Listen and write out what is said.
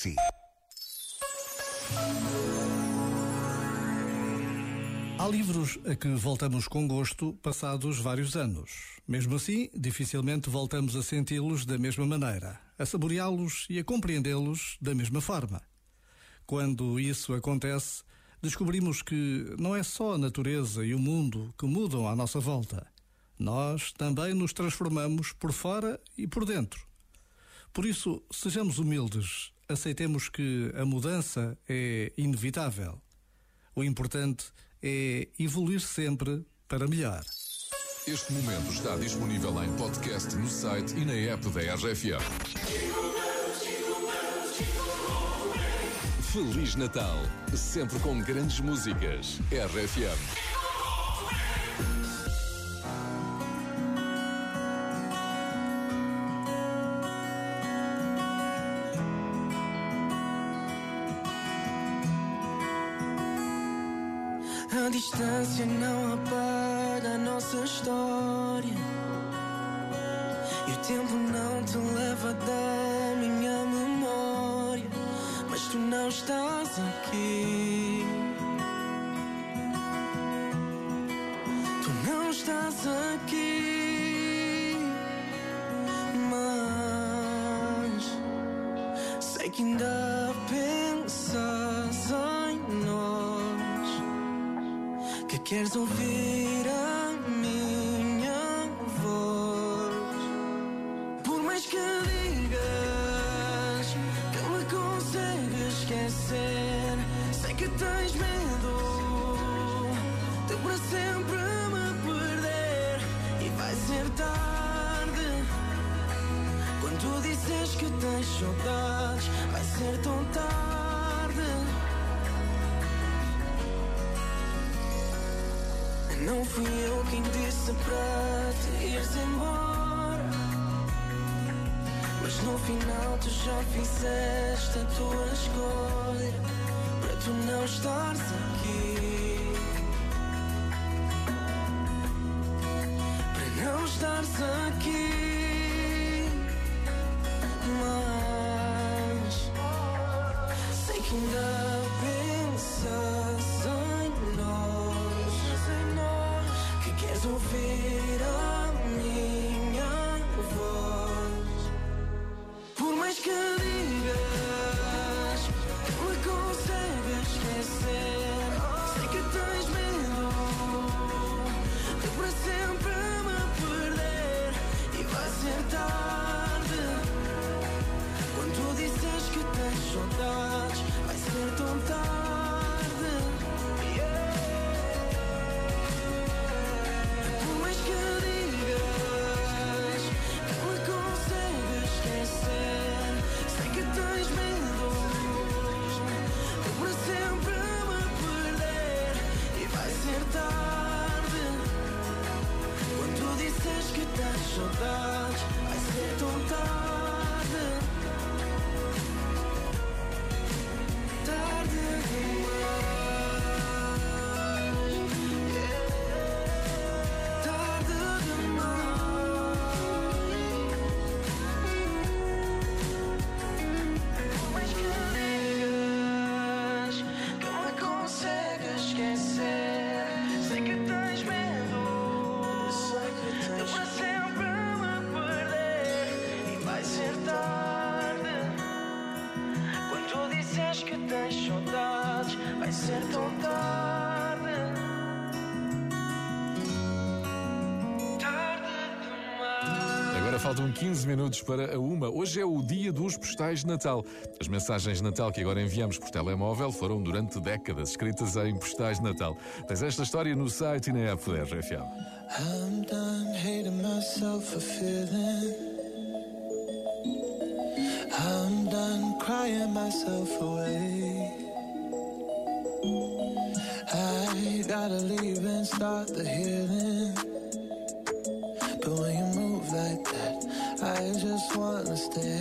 si. Há livros a que voltamos com gosto passados vários anos. Mesmo assim, dificilmente voltamos a senti-los da mesma maneira, a saboreá-los e a compreendê-los da mesma forma. Quando isso acontece, descobrimos que não é só a natureza e o mundo que mudam à nossa volta. Nós também nos transformamos por fora e por dentro. Por isso, sejamos humildes, aceitemos que a mudança é inevitável. O importante é evoluir sempre para melhor. Este momento está disponível em podcast no site e na app da RFM. Feliz Natal, sempre com grandes músicas. RFM. A distância não apaga a nossa história. E o tempo não te leva da minha memória. Mas tu não estás aqui. Tu não estás aqui. Mas sei que ainda pensas queres ouvir a minha voz. Por mais que digas que me consegues esquecer, sei que tens medo de para sempre me perder. E vai ser tarde quando tu disses que tens saudades, vai ser tão tarde. Não fui eu quem disse para te ires embora. Mas no final tu já fizeste a tua escolha para tu não estares aqui. Para não estares aqui. Mas sei que ainda ouvir a minha voz. Por mais que digas me consegues esquecer, sei que tens medo de para sempre me perder e vai ser tarde. Quando tu disses que tens saudades, vai ser tão tarde. Saudades vai ser tão tarde. Ser tão tarde. Agora faltam 15 minutos para a uma. Hoje é o dia dos postais de Natal. As mensagens de Natal que agora enviamos por telemóvel foram durante décadas escritas em postais de Natal. Tens esta história no site e na app da RFM. I'm done hating myself for feeling I'm done crying myself away. Gotta leave and start the healing. But when you move like that, I just wanna stay.